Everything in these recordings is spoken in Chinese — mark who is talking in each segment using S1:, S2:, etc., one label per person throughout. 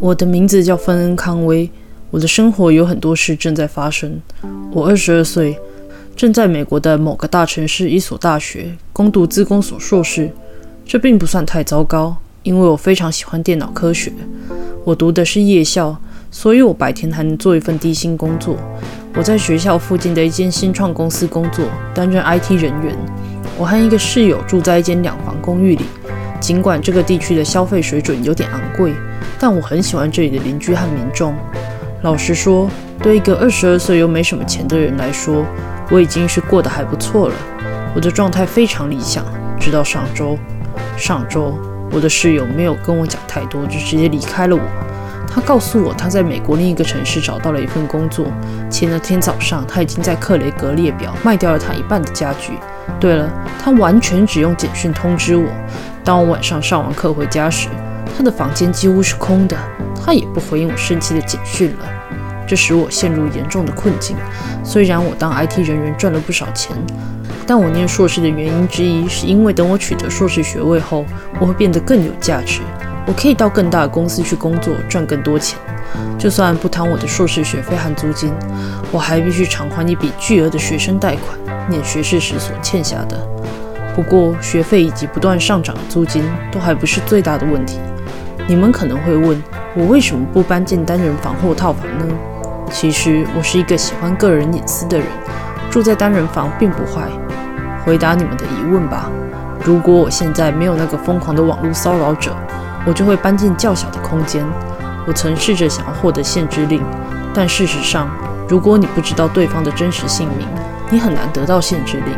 S1: 我的名字叫芬恩·康威。我的生活有很多事正在发生。我二十二岁，正在美国的某个大城市一所大学攻读自工所硕士。这并不算太糟糕，因为我非常喜欢电脑科学。我读的是夜校，所以我白天还能做一份低薪工作。我在学校附近的一间新创公司工作，担任 IT 人员。我和一个室友住在一间两房公寓里。尽管这个地区的消费水准有点昂贵，但我很喜欢这里的邻居和民众。老实说，对一个二十二岁又没什么钱的人来说，我已经是过得还不错了。我的状态非常理想，直到上周。上周，我的室友没有跟我讲太多，就直接离开了我。他告诉我他在美国另一个城市找到了一份工作，前那天早上他已经在克雷格列表卖掉了他一半的家具。对了，他完全只用简讯通知我。当我晚上上完课回家时，他的房间几乎是空的，他也不回应我生气的简讯了。这使我陷入严重的困境。虽然我当 IT 人员赚了不少钱，但我念硕士的原因之一是因为等我取得硕士学位后，我会变得更有价值。我可以到更大的公司去工作，赚更多钱。就算不谈我的硕士学费和租金，我还必须偿还一笔巨额的学生贷款，念学士时所欠下的。不过，学费以及不断上涨的租金都还不是最大的问题。你们可能会问，我为什么不搬进单人房或套房呢？其实，我是一个喜欢个人隐私的人，住在单人房并不坏。回答你们的疑问吧。如果我现在没有那个疯狂的网络骚扰者，我就会搬进较小的空间。我曾试着想要获得限制令，但事实上，如果你不知道对方的真实姓名，你很难得到限制令。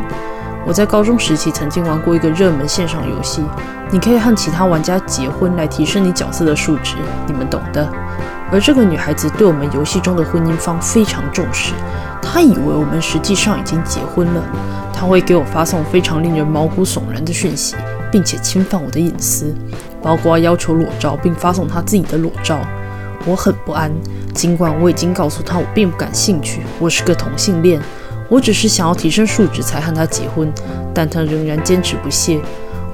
S1: 我在高中时期曾经玩过一个热门线上游戏，你可以和其他玩家结婚来提升你角色的数值，你们懂的。而这个女孩子对我们游戏中的婚姻方非常重视，她以为我们实际上已经结婚了。她会给我发送非常令人毛骨悚然的讯息，并且侵犯我的隐私，包括要求裸照并发送她自己的裸照。我很不安，尽管我已经告诉她我并不感兴趣，我是个同性恋，我只是想要提升数值才和她结婚，但她仍然坚持不懈。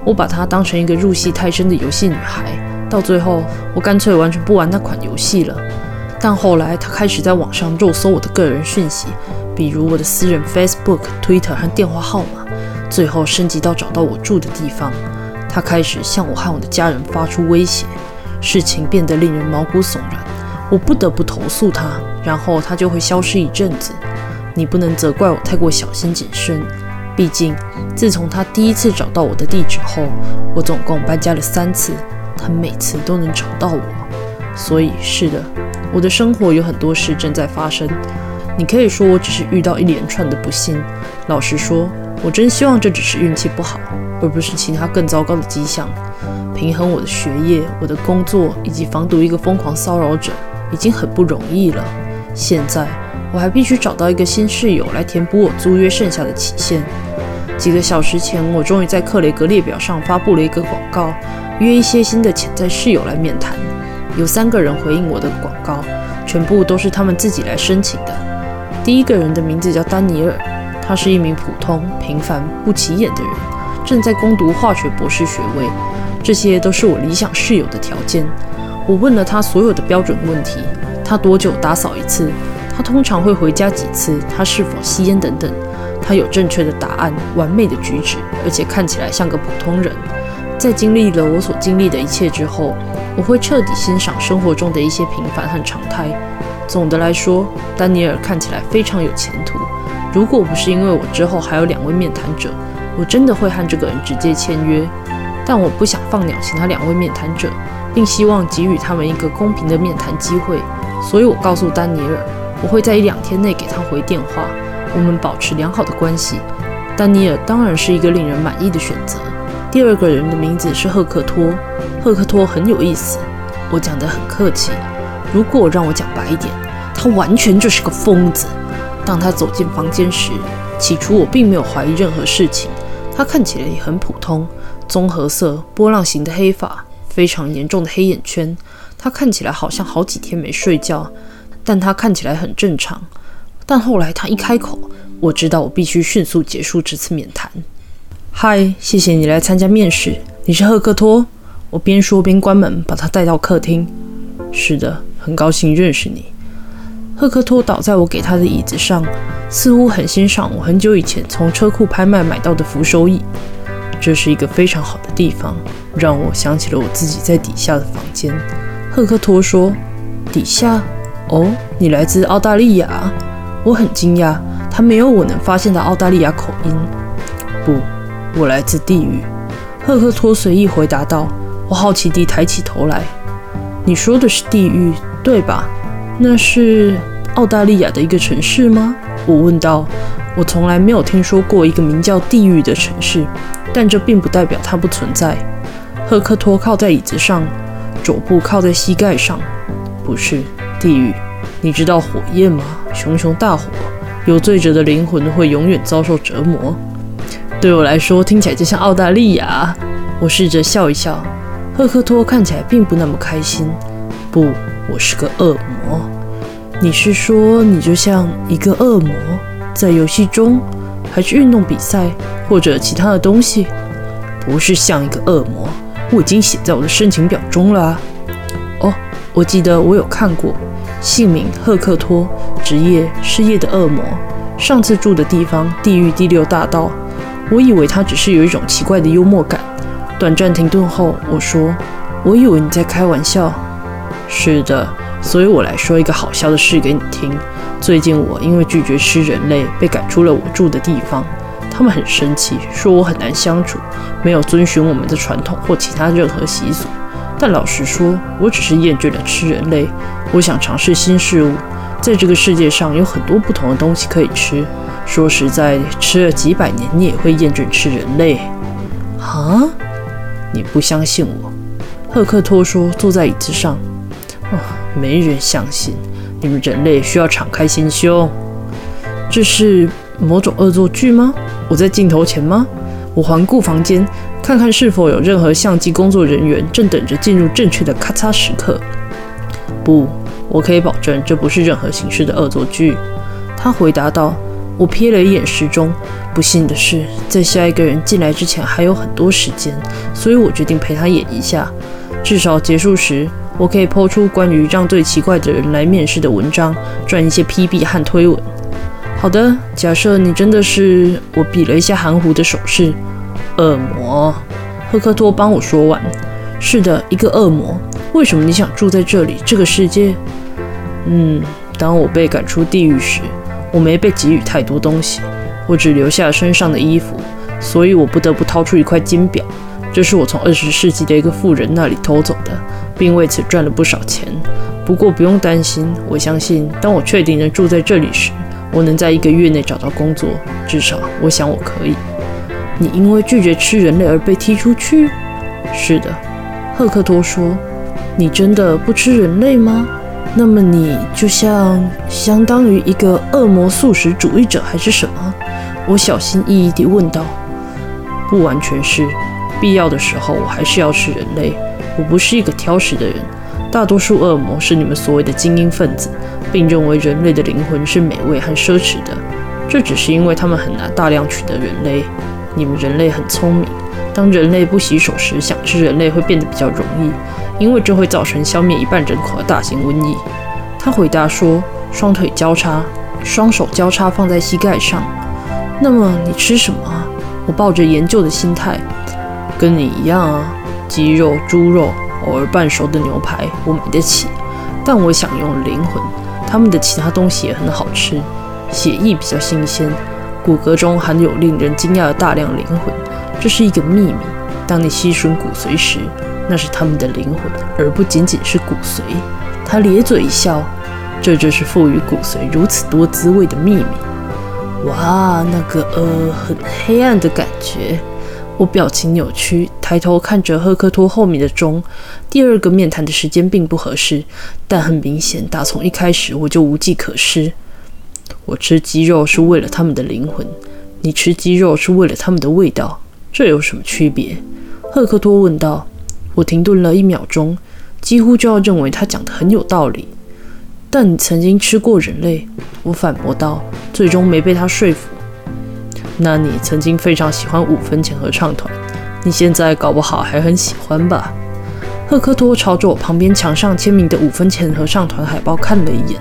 S1: 我把她当成一个入戏太深的游戏女孩，到最后我干脆完全不玩那款游戏了。但后来她开始在网上肉搜我的个人讯息，比如我的私人 Facebook、Twitter 和电话号码，最后升级到找到我住的地方。她开始向我和我的家人发出威胁。事情变得令人毛骨悚然，我不得不投诉他，然后他就会消失一阵子。你不能责怪我太过小心谨慎，毕竟自从他第一次找到我的地址后，我总共搬家了三次，他每次都能找到我。所以是的，我的生活有很多事正在发生。你可以说我只是遇到一连串的不幸。老实说，我真希望这只是运气不好，而不是其他更糟糕的迹象。平衡我的学业、我的工作以及防堵一个疯狂骚扰者，已经很不容易了。现在我还必须找到一个新室友来填补我租约剩下的期限。几个小时前，我终于在克雷格列表上发布了一个广告，约一些新的潜在室友来面谈。有三个人回应我的广告，全部都是他们自己来申请的。第一个人的名字叫丹尼尔，他是一名普通、平凡、不起眼的人，正在攻读化学博士学位。这些都是我理想室友的条件。我问了他所有的标准问题：他多久打扫一次？他通常会回家几次？他是否吸烟等等。他有正确的答案，完美的举止，而且看起来像个普通人。在经历了我所经历的一切之后，我会彻底欣赏生活中的一些平凡和常态。总的来说，丹尼尔看起来非常有前途。如果不是因为我之后还有两位面谈者，我真的会和这个人直接签约。但我不想放鸟其他两位面谈者，并希望给予他们一个公平的面谈机会，所以我告诉丹尼尔，我会在一两天内给他回电话，我们保持良好的关系。丹尼尔当然是一个令人满意的选择。第二个人的名字是赫克托，赫克托很有意思，我讲得很客气。如果让我讲白一点，他完全就是个疯子。当他走进房间时，起初我并没有怀疑任何事情，他看起来也很普通。棕褐色、波浪形的黑发，非常严重的黑眼圈。他看起来好像好几天没睡觉，但他看起来很正常。但后来他一开口，我知道我必须迅速结束这次面谈。嗨，谢谢你来参加面试。你是赫克托？我边说边关门，把他带到客厅。是的，很高兴认识你。赫克托倒在我给他的椅子上，似乎很欣赏我很久以前从车库拍卖买到的扶手椅。这是一个非常好的地方，让我想起了我自己在底下的房间。赫克托说：“底下？哦，你来自澳大利亚？”我很惊讶，他没有我能发现的澳大利亚口音。不，我来自地狱。赫克托随意回答道。我好奇地抬起头来：“你说的是地狱，对吧？那是澳大利亚的一个城市吗？”我问道。我从来没有听说过一个名叫地狱的城市。但这并不代表它不存在。赫克托靠在椅子上，肘部靠在膝盖上。不是地狱，你知道火焰吗？熊熊大火，有罪者的灵魂会永远遭受折磨。对我来说，听起来就像澳大利亚。我试着笑一笑。赫克托看起来并不那么开心。不，我是个恶魔。你是说你就像一个恶魔，在游戏中？还是运动比赛，或者其他的东西，不是像一个恶魔。我已经写在我的申请表中了。哦，我记得我有看过，姓名赫克托，职业失业的恶魔。上次住的地方地狱第六大道。我以为他只是有一种奇怪的幽默感。短暂停顿后，我说：“我以为你在开玩笑。”是的，所以我来说一个好笑的事给你听。最近我因为拒绝吃人类被赶出了我住的地方，他们很生气，说我很难相处，没有遵循我们的传统或其他任何习俗。但老实说，我只是厌倦了吃人类，我想尝试新事物。在这个世界上有很多不同的东西可以吃。说实在，吃了几百年，你也会厌倦吃人类。啊？你不相信我？赫克托说，坐在椅子上。啊，没人相信。你们人类需要敞开心胸。这是某种恶作剧吗？我在镜头前吗？我环顾房间，看看是否有任何相机工作人员正等着进入正确的咔嚓时刻。不，我可以保证这不是任何形式的恶作剧。他回答道。我瞥了一眼时钟，不幸的是，在下一个人进来之前还有很多时间，所以我决定陪他演一下，至少结束时。我可以抛出关于让最奇怪的人来面试的文章，赚一些 PB 和推文。好的，假设你真的是……我比了一下含糊的手势。恶魔，赫克托帮我说完。是的，一个恶魔。为什么你想住在这里？这个世界？嗯，当我被赶出地狱时，我没被给予太多东西，我只留下身上的衣服，所以我不得不掏出一块金表。这是我从二十世纪的一个富人那里偷走的。并为此赚了不少钱。不过不用担心，我相信当我确定能住在这里时，我能在一个月内找到工作。至少，我想我可以。你因为拒绝吃人类而被踢出去？是的，赫克托说。你真的不吃人类吗？那么你就像相当于一个恶魔素食主义者还是什么？我小心翼翼地问道。不完全是，必要的时候我还是要吃人类。我不是一个挑食的人。大多数恶魔是你们所谓的精英分子，并认为人类的灵魂是美味和奢侈的。这只是因为他们很难大量取得人类。你们人类很聪明。当人类不洗手时，想吃人类会变得比较容易，因为这会造成消灭一半人口的大型瘟疫。他回答说：“双腿交叉，双手交叉放在膝盖上。那么你吃什么？”我抱着研究的心态，跟你一样啊。鸡肉、猪肉，偶尔半熟的牛排，我买得起。但我想用灵魂，他们的其他东西也很好吃。血液比较新鲜，骨骼中含有令人惊讶的大量灵魂，这是一个秘密。当你吸吮骨髓时，那是他们的灵魂，而不仅仅是骨髓。他咧嘴一笑，这就是赋予骨髓如此多滋味的秘密。哇，那个呃，很黑暗的感觉。我表情扭曲，抬头看着赫克托后面的钟。第二个面谈的时间并不合适，但很明显，打从一开始我就无计可施。我吃鸡肉是为了他们的灵魂，你吃鸡肉是为了他们的味道，这有什么区别？赫克托问道。我停顿了一秒钟，几乎就要认为他讲的很有道理。但你曾经吃过人类，我反驳道，最终没被他说服。那你曾经非常喜欢五分钱合唱团，你现在搞不好还很喜欢吧？赫克托朝着我旁边墙上签名的五分钱合唱团海报看了一眼，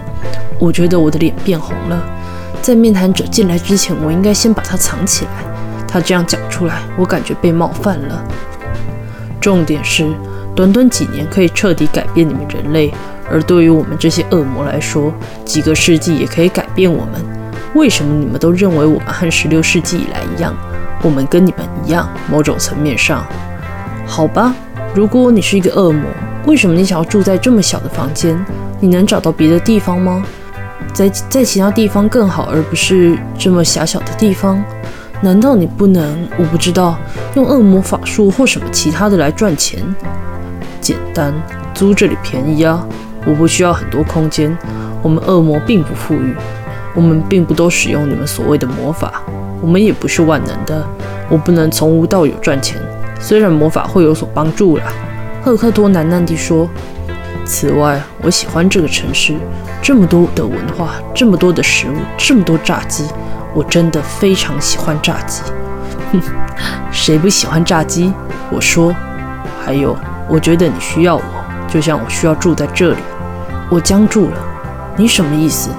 S1: 我觉得我的脸变红了。在面谈者进来之前，我应该先把它藏起来。他这样讲出来，我感觉被冒犯了。重点是，短短几年可以彻底改变你们人类，而对于我们这些恶魔来说，几个世纪也可以改变我们。为什么你们都认为我们和十六世纪以来一样？我们跟你们一样，某种层面上，好吧。如果你是一个恶魔，为什么你想要住在这么小的房间？你能找到别的地方吗？在在其他地方更好，而不是这么狭小的地方？难道你不能？我不知道，用恶魔法术或什么其他的来赚钱？简单，租这里便宜啊！我不需要很多空间。我们恶魔并不富裕，我们并不都使用你们所谓的魔法，我们也不是万能的。我不能从无到有赚钱。虽然魔法会有所帮助啦，赫克托喃喃地说。此外，我喜欢这个城市，这么多的文化，这么多的食物，这么多炸鸡，我真的非常喜欢炸鸡。哼，谁不喜欢炸鸡？我说。还有，我觉得你需要我，就像我需要住在这里。我僵住了。你什么意思？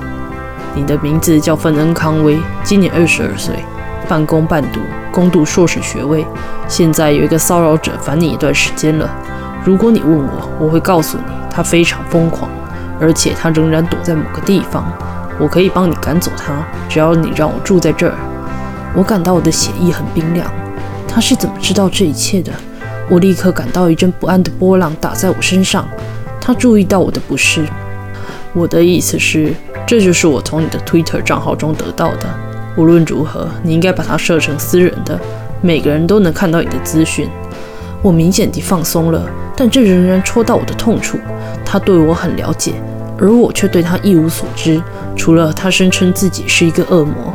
S1: 你的名字叫芬恩·康威，今年二十二岁，半工半读。攻读硕士学位，现在有一个骚扰者烦你一段时间了。如果你问我，我会告诉你，他非常疯狂，而且他仍然躲在某个地方。我可以帮你赶走他，只要你让我住在这儿。我感到我的血液很冰凉。他是怎么知道这一切的？我立刻感到一阵不安的波浪打在我身上。他注意到我的不适。我的意思是，这就是我从你的 Twitter 账号中得到的。无论如何，你应该把它设成私人的，每个人都能看到你的资讯。我明显地放松了，但这仍然戳到我的痛处。他对我很了解，而我却对他一无所知，除了他声称自己是一个恶魔。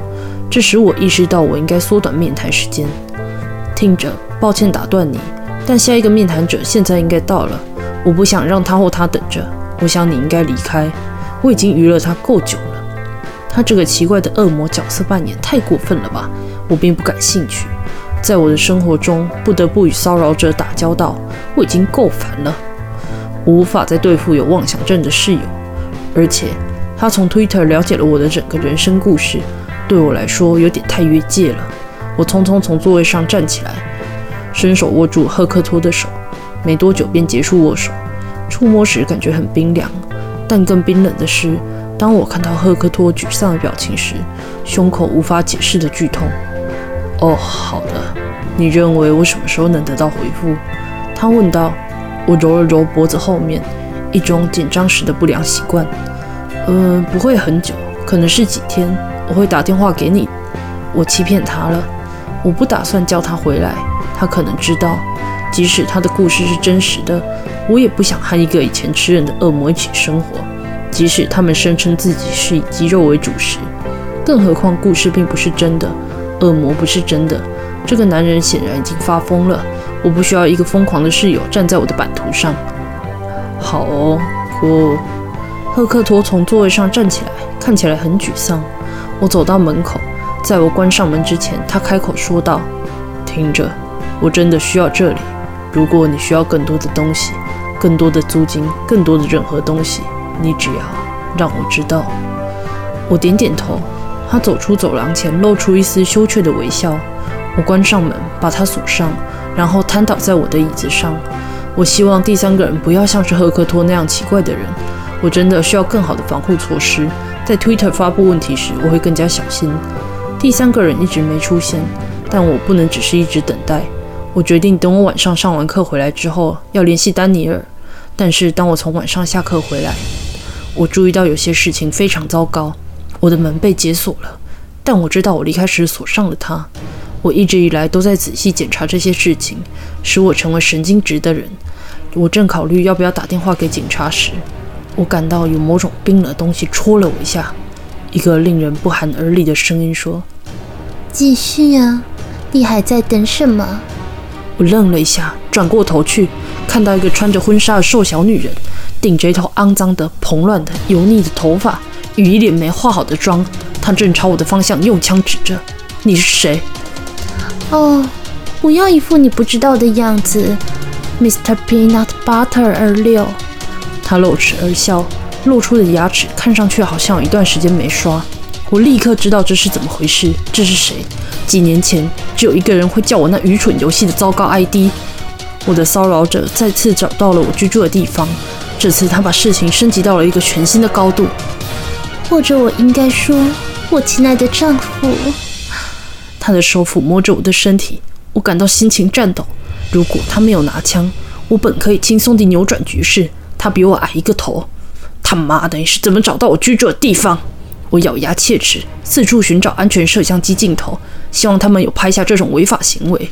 S1: 这使我意识到我应该缩短面谈时间。听着，抱歉打断你，但下一个面谈者现在应该到了。我不想让他或他等着。我想你应该离开。我已经娱乐他够久了。他这个奇怪的恶魔角色扮演太过分了吧？我并不感兴趣。在我的生活中，不得不与骚扰者打交道，我已经够烦了。我无法再对付有妄想症的室友，而且他从 Twitter 了解了我的整个人生故事，对我来说有点太越界了。我匆匆从座位上站起来，伸手握住赫克托的手，没多久便结束握手。触摸时感觉很冰凉，但更冰冷的是。当我看到赫克托沮丧的表情时，胸口无法解释的剧痛。哦，好的。你认为我什么时候能得到回复？他问道。我揉了揉脖子后面，一种紧张时的不良习惯。呃，不会很久，可能是几天。我会打电话给你。我欺骗他了。我不打算叫他回来。他可能知道，即使他的故事是真实的，我也不想和一个以前吃人的恶魔一起生活。即使他们声称自己是以鸡肉为主食，更何况故事并不是真的，恶魔不是真的。这个男人显然已经发疯了。我不需要一个疯狂的室友站在我的版图上。好哦，我赫克托从座位上站起来，看起来很沮丧。我走到门口，在我关上门之前，他开口说道：“听着，我真的需要这里。如果你需要更多的东西，更多的租金，更多的任何东西。”你只要让我知道。我点点头。他走出走廊前，露出一丝羞怯的微笑。我关上门，把他锁上，然后瘫倒在我的椅子上。我希望第三个人不要像是赫克托那样奇怪的人。我真的需要更好的防护措施。在 Twitter 发布问题时，我会更加小心。第三个人一直没出现，但我不能只是一直等待。我决定等我晚上上完课回来之后，要联系丹尼尔。但是当我从晚上下课回来，我注意到有些事情非常糟糕。我的门被解锁了，但我知道我离开时锁上了它。我一直以来都在仔细检查这些事情，使我成为神经质的人。我正考虑要不要打电话给警察时，我感到有某种冰冷的东西戳了我一下。一个令人不寒而栗的声音说：“
S2: 继续啊，你还在等什么？”
S1: 我愣了一下，转过头去，看到一个穿着婚纱的瘦小女人。顶着一头肮脏的、蓬乱的、油腻的头发，与一脸没化好的妆，她正朝我的方向用枪指着：“你是谁？”
S2: 哦，不要一副你不知道的样子。Mr. Peanut Butter 二六。
S1: 他露齿而笑，露出的牙齿看上去好像有一段时间没刷。我立刻知道这是怎么回事，这是谁？几年前只有一个人会叫我那愚蠢游戏的糟糕 ID。我的骚扰者再次找到了我居住的地方，这次他把事情升级到了一个全新的高度。
S2: 或者我应该说，我亲爱的丈夫。
S1: 他的手抚摸着我的身体，我感到心情颤抖。如果他没有拿枪，我本可以轻松地扭转局势。他比我矮一个头，他妈的，你是怎么找到我居住的地方？我咬牙切齿，四处寻找安全摄像机镜头，希望他们有拍下这种违法行为。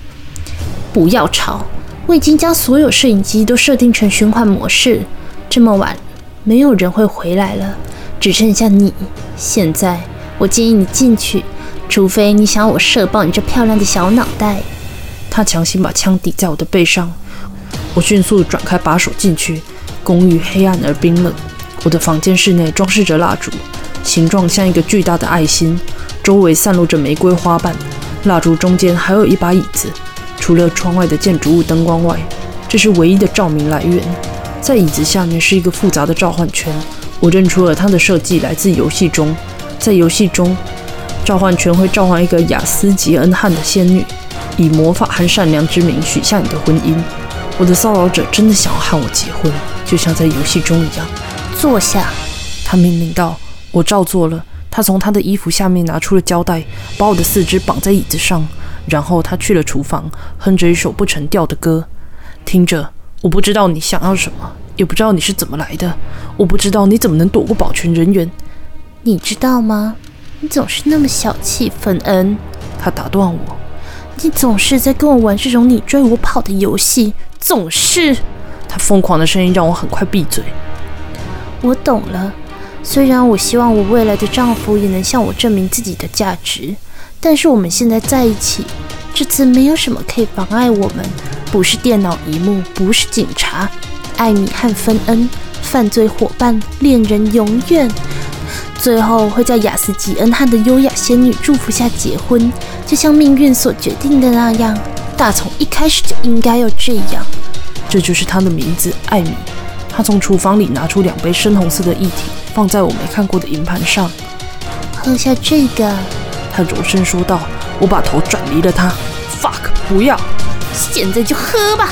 S2: 不要吵，我已经将所有摄影机都设定成循环模式。这么晚，没有人会回来了，只剩下你。现在，我建议你进去，除非你想要我射爆你这漂亮的小脑袋。
S1: 他强行把枪抵在我的背上，我迅速转开把手进去。公寓黑暗而冰冷，我的房间室内装饰着蜡烛，形状像一个巨大的爱心，周围散落着玫瑰花瓣。蜡烛中间还有一把椅子。除了窗外的建筑物灯光外，这是唯一的照明来源。在椅子下面是一个复杂的召唤圈，我认出了它的设计来自游戏中。在游戏中，召唤圈会召唤一个雅斯吉恩汉的仙女，以魔法和善良之名许下你的婚姻。我的骚扰者真的想要和我结婚。就像在游戏中一样，
S2: 坐下。
S1: 他命令道：“我照做了。”他从他的衣服下面拿出了胶带，把我的四肢绑在椅子上。然后他去了厨房，哼着一首不成调的歌，听着。我不知道你想要什么，也不知道你是怎么来的。我不知道你怎么能躲过保全人员。
S2: 你知道吗？你总是那么小气，芬恩。
S1: 他打断我：“
S2: 你总是在跟我玩这种你追我跑的游戏，总是。”
S1: 他疯狂的声音让我很快闭嘴。
S2: 我懂了，虽然我希望我未来的丈夫也能向我证明自己的价值，但是我们现在在一起，这次没有什么可以妨碍我们。不是电脑荧幕，不是警察，艾米和芬恩，犯罪伙伴，恋人，永远，最后会在雅斯吉恩汉的优雅仙女祝福下结婚，就像命运所决定的那样。大从一开始就应该要这样。
S1: 这就是他的名字，艾米。他从厨房里拿出两杯深红色的液体，放在我没看过的银盘上。
S2: 喝下这个，
S1: 他柔声说道。我把头转离了他。Fuck，不要！
S2: 现在就喝吧。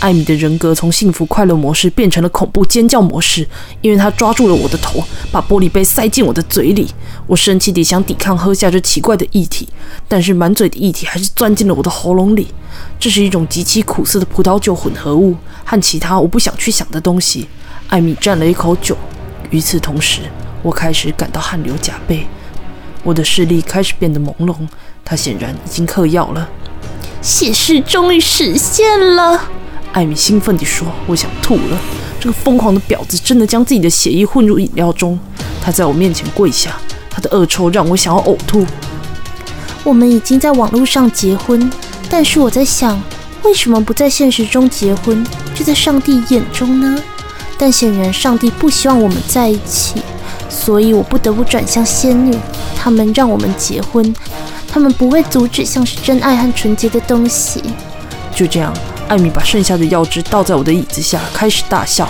S1: 艾米的人格从幸福快乐模式变成了恐怖尖叫模式，因为他抓住了我的头，把玻璃杯塞进我的嘴里。我生气地想抵抗喝下这奇怪的液体，但是满嘴的液体还是钻进了我的喉咙里。这是一种极其苦涩的葡萄酒混合物，和其他我不想去想的东西。艾米蘸了一口酒，与此同时，我开始感到汗流浃背，我的视力开始变得朦胧。他显然已经嗑药了。
S2: 写诗终于实现了，
S1: 艾米兴奋地说：“我想吐了。这个疯狂的婊子真的将自己的血液混入饮料中。他在我面前跪下，他的恶臭让我想要呕吐。
S2: 我们已经在网络上结婚。”但是我在想，为什么不在现实中结婚，就在上帝眼中呢？但显然上帝不希望我们在一起，所以我不得不转向仙女，他们让我们结婚，他们不会阻止像是真爱和纯洁的东西。
S1: 就这样，艾米把剩下的药汁倒在我的椅子下，开始大笑。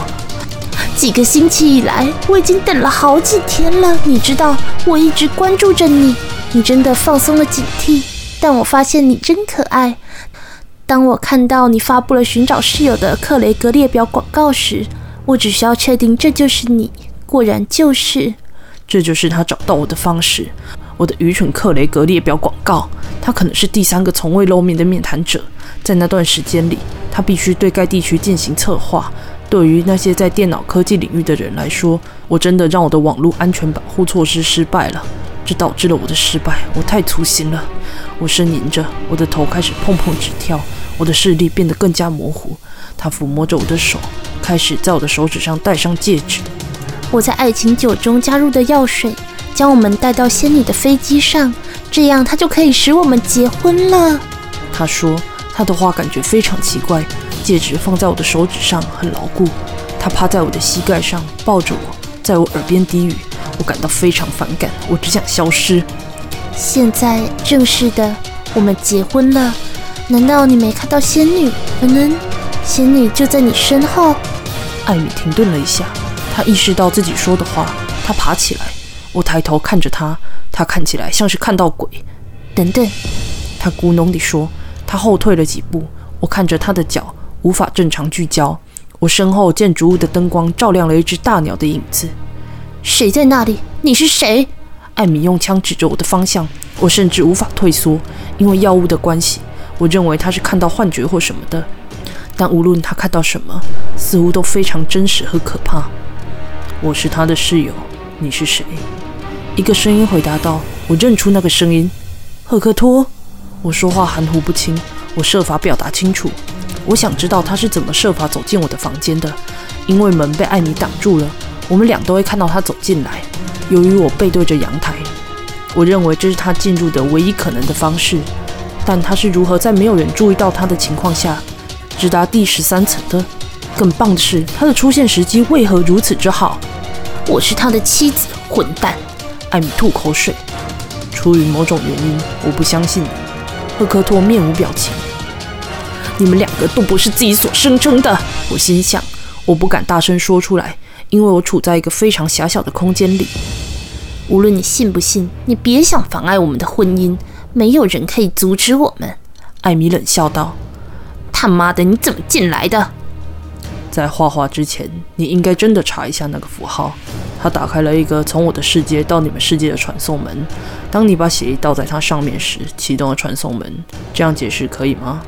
S2: 几个星期以来，我已经等了好几天了。你知道，我一直关注着你，你真的放松了警惕。但我发现你真可爱。当我看到你发布了寻找室友的克雷格列表广告时，我只需要确定这就是你。果然就是，
S1: 这就是他找到我的方式。我的愚蠢克雷格列表广告，他可能是第三个从未露面的面谈者。在那段时间里，他必须对该地区进行策划。对于那些在电脑科技领域的人来说，我真的让我的网络安全保护措施失败了。这导致了我的失败。我太粗心了。我呻吟着，我的头开始砰砰直跳，我的视力变得更加模糊。他抚摸着我的手，开始在我的手指上戴上戒指。
S2: 我在爱情酒中加入的药水，将我们带到仙女的飞机上，这样她就可以使我们结婚了。
S1: 他说，他的话感觉非常奇怪。戒指放在我的手指上很牢固。他趴在我的膝盖上，抱着我，在我耳边低语。我感到非常反感，我只想消失。
S2: 现在正式的，我们结婚了。难道你没看到仙女？可能仙女就在你身后。
S1: 艾米停顿了一下，她意识到自己说的话，他爬起来。我抬头看着他，他看起来像是看到鬼。
S2: 等等，
S1: 他咕哝地说。他后退了几步，我看着他的脚，无法正常聚焦。我身后建筑物的灯光照亮了一只大鸟的影子。
S2: 谁在那里？你是谁？
S1: 艾米用枪指着我的方向。我甚至无法退缩，因为药物的关系。我认为他是看到幻觉或什么的。但无论他看到什么，似乎都非常真实和可怕。我是他的室友。你是谁？一个声音回答道。我认出那个声音，赫克托。我说话含糊不清，我设法表达清楚。我想知道他是怎么设法走进我的房间的，因为门被艾米挡住了。我们俩都会看到他走进来。由于我背对着阳台，我认为这是他进入的唯一可能的方式。但他是如何在没有人注意到他的情况下直达第十三层的？更棒的是，他的出现时机为何如此之好？
S2: 我是他的妻子，混蛋！
S1: 艾米吐口水。出于某种原因，我不相信。赫克托面无表情。你们两个都不是自己所声称的。我心想，我不敢大声说出来，因为我处在一个非常狭小的空间里。
S2: 无论你信不信，你别想妨碍我们的婚姻。没有人可以阻止我们。
S1: 艾米冷笑道：“
S2: 他妈的，你怎么进来的？”
S1: 在画画之前，你应该真的查一下那个符号。它打开了一个从我的世界到你们世界的传送门。当你把血液倒在它上面时，启动了传送门。这样解释可以吗？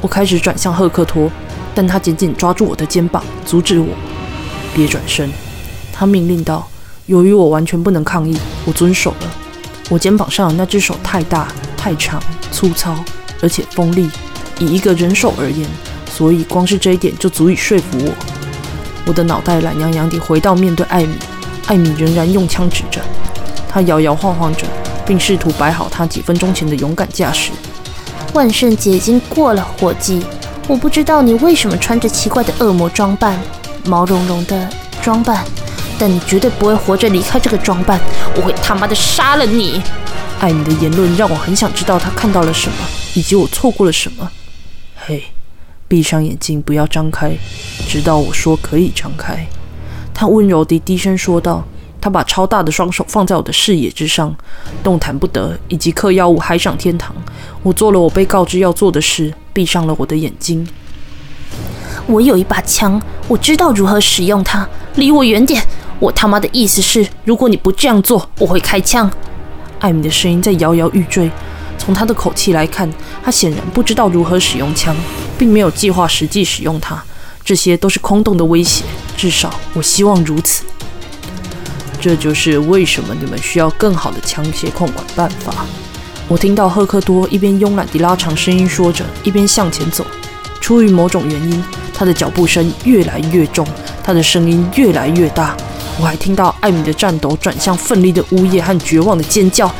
S1: 我开始转向赫克托，但他紧紧抓住我的肩膀，阻止我。别转身，他命令道。由于我完全不能抗议，我遵守了。我肩膀上的那只手太大、太长、粗糙，而且锋利。以一个人手而言。所以，光是这一点就足以说服我。我的脑袋懒洋洋地回到面对艾米，艾米仍然用枪指着，她摇摇晃晃着，并试图摆好她几分钟前的勇敢架势。
S2: 万圣节已经过了，伙计，我不知道你为什么穿着奇怪的恶魔装扮，毛茸茸的装扮，但你绝对不会活着离开这个装扮。我会他妈的杀了你！
S1: 艾米的言论让我很想知道她看到了什么，以及我错过了什么。嘿。闭上眼睛，不要张开，直到我说可以张开。他温柔地低声说道。他把超大的双手放在我的视野之上，动弹不得，以及嗑药物嗨上天堂。我做了我被告知要做的事，闭上了我的眼睛。
S2: 我有一把枪，我知道如何使用它。离我远点！我他妈的意思是，如果你不这样做，我会开枪。
S1: 艾米的声音在摇摇欲坠。从他的口气来看，他显然不知道如何使用枪，并没有计划实际使用它。这些都是空洞的威胁，至少我希望如此。这就是为什么你们需要更好的枪械控管办法。我听到赫克多一边慵懒地拉长声音说着，一边向前走。出于某种原因，他的脚步声越来越重，他的声音越来越大。我还听到艾米的颤抖转向奋力的呜咽和绝望的尖叫。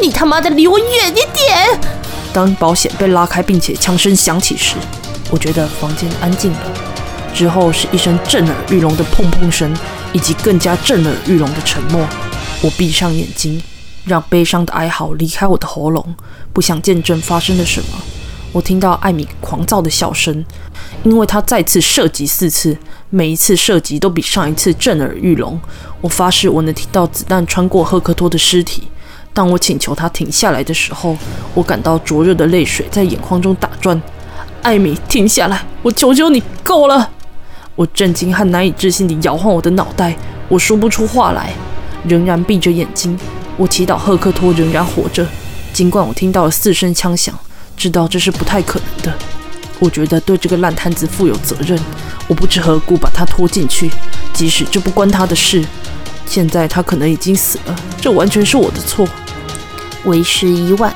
S2: 你他妈的离我远一点！
S1: 当保险被拉开，并且枪声响起时，我觉得房间安静了。之后是一声震耳欲聋的砰砰声，以及更加震耳欲聋的沉默。我闭上眼睛，让悲伤的哀嚎离开我的喉咙，不想见证发生了什么。我听到艾米狂躁的笑声，因为他再次射击四次，每一次射击都比上一次震耳欲聋。我发誓，我能听到子弹穿过赫克托的尸体。当我请求他停下来的时候，我感到灼热的泪水在眼眶中打转。艾米，停下来！我求求你，够了！我震惊和难以置信地摇晃我的脑袋，我说不出话来，仍然闭着眼睛。我祈祷赫克托仍然活着，尽管我听到了四声枪响，知道这是不太可能的。我觉得对这个烂摊子负有责任，我不知何故把他拖进去，即使这不关他的事。现在他可能已经死了，这完全是我的错。
S2: 为时已晚，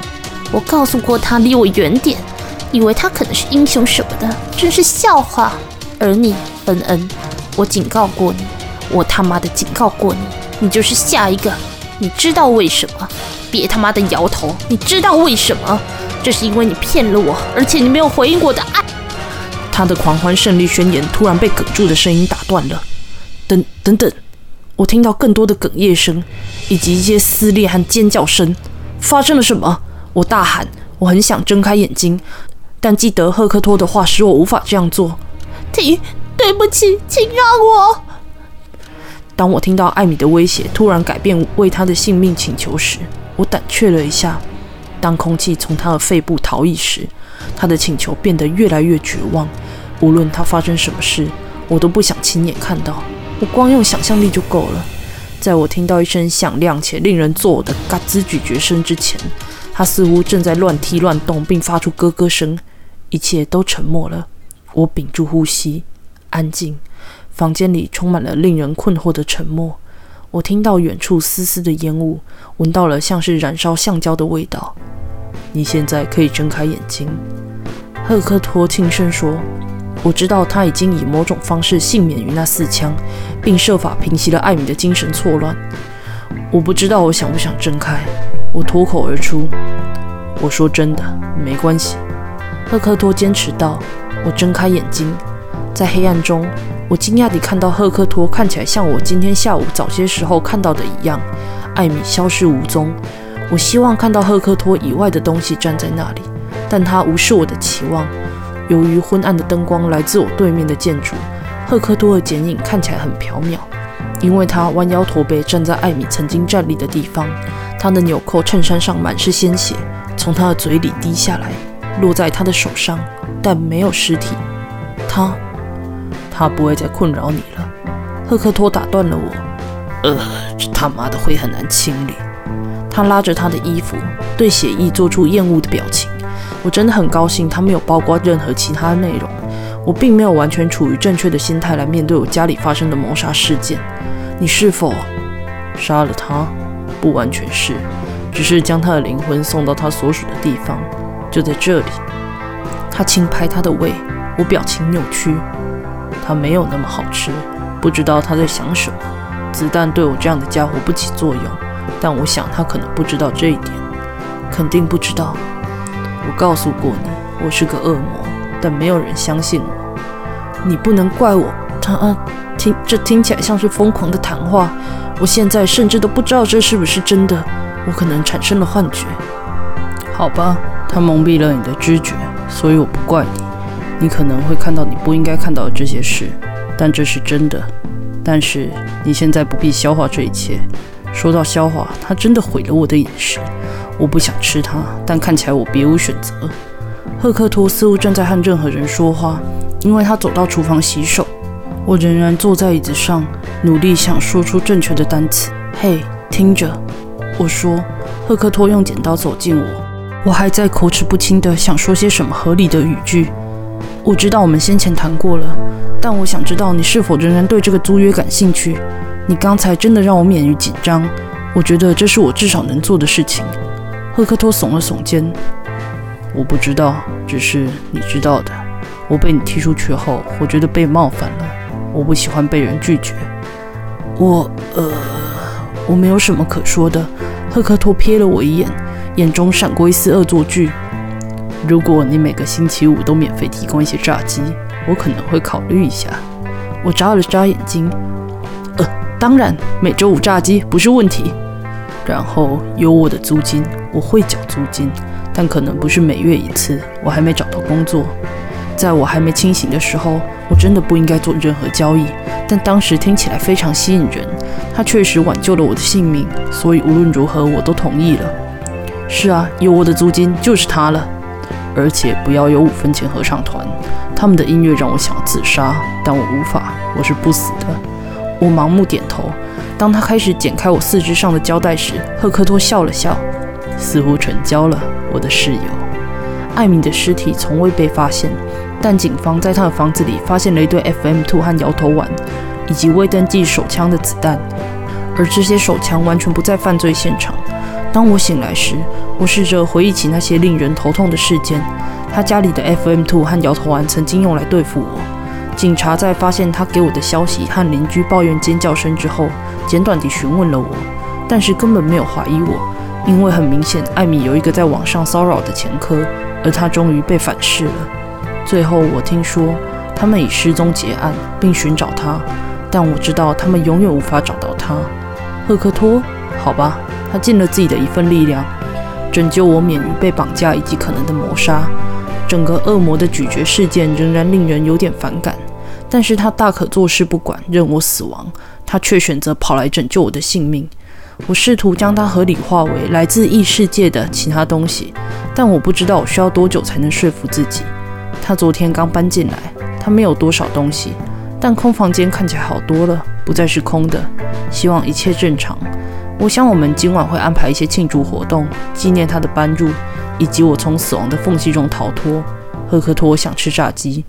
S2: 我告诉过他离我远点，以为他可能是英雄什么的，真是笑话。而你，恩恩，我警告过你，我他妈的警告过你，你就是下一个。你知道为什么？别他妈的摇头。你知道为什么？这是因为你骗了我，而且你没有回应我的爱。
S1: 他的狂欢胜利宣言突然被哽住的声音打断了。等等等，我听到更多的哽咽声，以及一些撕裂和尖叫声。发生了什么？我大喊。我很想睁开眼睛，但记得赫克托的话使我无法这样做。
S2: 停，对不起，请让我。
S1: 当我听到艾米的威胁突然改变为他的性命请求时，我胆怯了一下。当空气从他的肺部逃逸时，他的请求变得越来越绝望。无论他发生什么事，我都不想亲眼看到。我光用想象力就够了。在我听到一声响亮且令人作呕的嘎吱咀嚼声之前，他似乎正在乱踢乱动，并发出咯咯声。一切都沉默了。我屏住呼吸，安静。房间里充满了令人困惑的沉默。我听到远处丝丝的烟雾，闻到了像是燃烧橡胶的味道。你现在可以睁开眼睛，赫克托轻声说。我知道他已经以某种方式幸免于那四枪，并设法平息了艾米的精神错乱。我不知道我想不想睁开。我脱口而出：“我说真的，没关系。”赫克托坚持道。我睁开眼睛，在黑暗中，我惊讶地看到赫克托看起来像我今天下午早些时候看到的一样。艾米消失无踪。我希望看到赫克托以外的东西站在那里，但他无视我的期望。由于昏暗的灯光来自我对面的建筑，赫克托的剪影看起来很缥缈，因为他弯腰驼背站在艾米曾经站立的地方。他的纽扣衬衫上满是鲜血，从他的嘴里滴下来，落在他的手上，但没有尸体。他，他不会再困扰你了。赫克托打断了我。呃，这他妈的会很难清理。他拉着他的衣服，对血液做出厌恶的表情。我真的很高兴，他没有包括任何其他内容。我并没有完全处于正确的心态来面对我家里发生的谋杀事件。你是否杀了他？不完全是，只是将他的灵魂送到他所属的地方，就在这里。他轻拍他的胃，我表情扭曲。他没有那么好吃，不知道他在想什么。子弹对我这样的家伙不起作用，但我想他可能不知道这一点，肯定不知道。我告诉过你，我是个恶魔，但没有人相信我。你不能怪我。他听，这听起来像是疯狂的谈话。我现在甚至都不知道这是不是真的。我可能产生了幻觉。好吧，他蒙蔽了你的知觉，所以我不怪你。你可能会看到你不应该看到的这些事，但这是真的。但是你现在不必消化这一切。说到消化，他真的毁了我的饮食。我不想吃它，但看起来我别无选择。赫克托似乎正在和任何人说话，因为他走到厨房洗手。我仍然坐在椅子上，努力想说出正确的单词。嘿，听着，我说。赫克托用剪刀走近我，我还在口齿不清地想说些什么合理的语句。我知道我们先前谈过了，但我想知道你是否仍然对这个租约感兴趣。你刚才真的让我免于紧张，我觉得这是我至少能做的事情。赫克托耸了耸肩，我不知道，只是你知道的。我被你踢出去后，我觉得被冒犯了。我不喜欢被人拒绝。我，呃，我没有什么可说的。赫克托瞥了我一眼，眼中闪过一丝恶作剧。如果你每个星期五都免费提供一些炸鸡，我可能会考虑一下。我眨了眨眼睛。呃，当然，每周五炸鸡不是问题。然后有我的租金。我会缴租金，但可能不是每月一次。我还没找到工作，在我还没清醒的时候，我真的不应该做任何交易。但当时听起来非常吸引人，他确实挽救了我的性命，所以无论如何我都同意了。是啊，有我的租金就是他了，而且不要有五分钱合唱团。他们的音乐让我想自杀，但我无法，我是不死的。我盲目点头。当他开始剪开我四肢上的胶带时，赫克托笑了笑。似乎成交了，我的室友艾米的尸体从未被发现，但警方在他的房子里发现了一堆 FM2 和摇头丸，以及未登记手枪的子弹，而这些手枪完全不在犯罪现场。当我醒来时，我试着回忆起那些令人头痛的事件。他家里的 FM2 和摇头丸曾经用来对付我。警察在发现他给我的消息和邻居抱怨尖叫声之后，简短地询问了我，但是根本没有怀疑我。因为很明显，艾米有一个在网上骚扰的前科，而他终于被反噬了。最后，我听说他们已失踪结案，并寻找他，但我知道他们永远无法找到他。赫克托，好吧，他尽了自己的一份力量，拯救我免于被绑架以及可能的谋杀。整个恶魔的咀嚼事件仍然令人有点反感。但是他大可坐视不管，任我死亡，他却选择跑来拯救我的性命。我试图将它合理化为来自异世界的其他东西，但我不知道我需要多久才能说服自己。他昨天刚搬进来，他没有多少东西，但空房间看起来好多了，不再是空的。希望一切正常。我想我们今晚会安排一些庆祝活动，纪念他的搬入，以及我从死亡的缝隙中逃脱。赫克托想吃炸鸡。